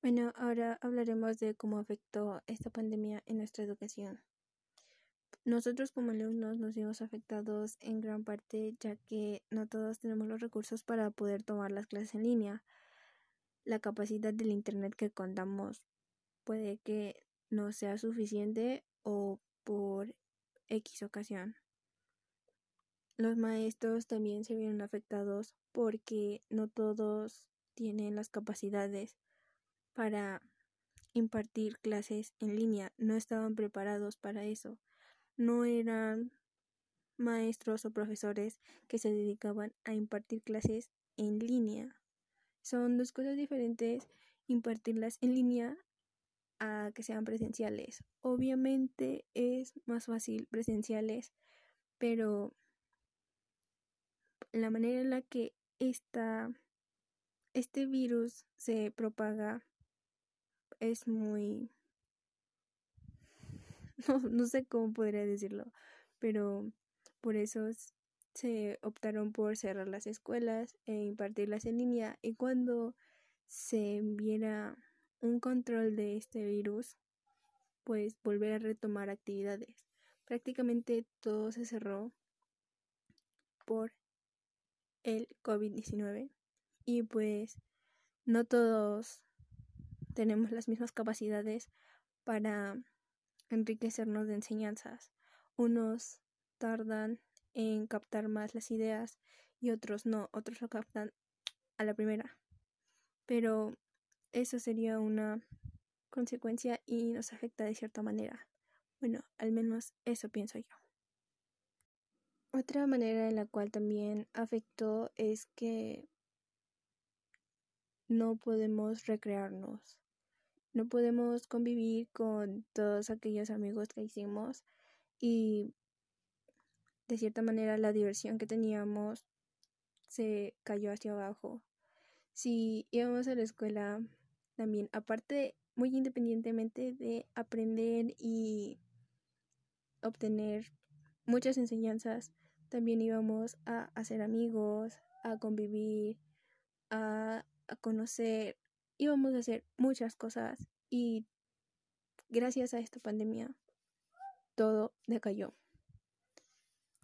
Bueno, ahora hablaremos de cómo afectó esta pandemia en nuestra educación. Nosotros como alumnos nos vimos afectados en gran parte ya que no todos tenemos los recursos para poder tomar las clases en línea. La capacidad del Internet que contamos puede que no sea suficiente o por X ocasión. Los maestros también se vieron afectados porque no todos tienen las capacidades para impartir clases en línea, no estaban preparados para eso, no eran maestros o profesores que se dedicaban a impartir clases en línea. Son dos cosas diferentes impartirlas en línea a que sean presenciales. Obviamente es más fácil presenciales, pero la manera en la que esta, este virus se propaga es muy... No, no sé cómo podría decirlo, pero por eso se optaron por cerrar las escuelas e impartirlas en línea y cuando se viera un control de este virus, pues volver a retomar actividades. Prácticamente todo se cerró por el COVID-19 y pues no todos tenemos las mismas capacidades para enriquecernos de enseñanzas. Unos tardan en captar más las ideas y otros no, otros lo captan a la primera. Pero eso sería una consecuencia y nos afecta de cierta manera. Bueno, al menos eso pienso yo. Otra manera en la cual también afectó es que no podemos recrearnos no podemos convivir con todos aquellos amigos que hicimos y de cierta manera la diversión que teníamos se cayó hacia abajo. Si íbamos a la escuela también, aparte, muy independientemente de aprender y obtener muchas enseñanzas, también íbamos a hacer amigos, a convivir, a, a conocer íbamos a hacer muchas cosas y gracias a esta pandemia todo decayó.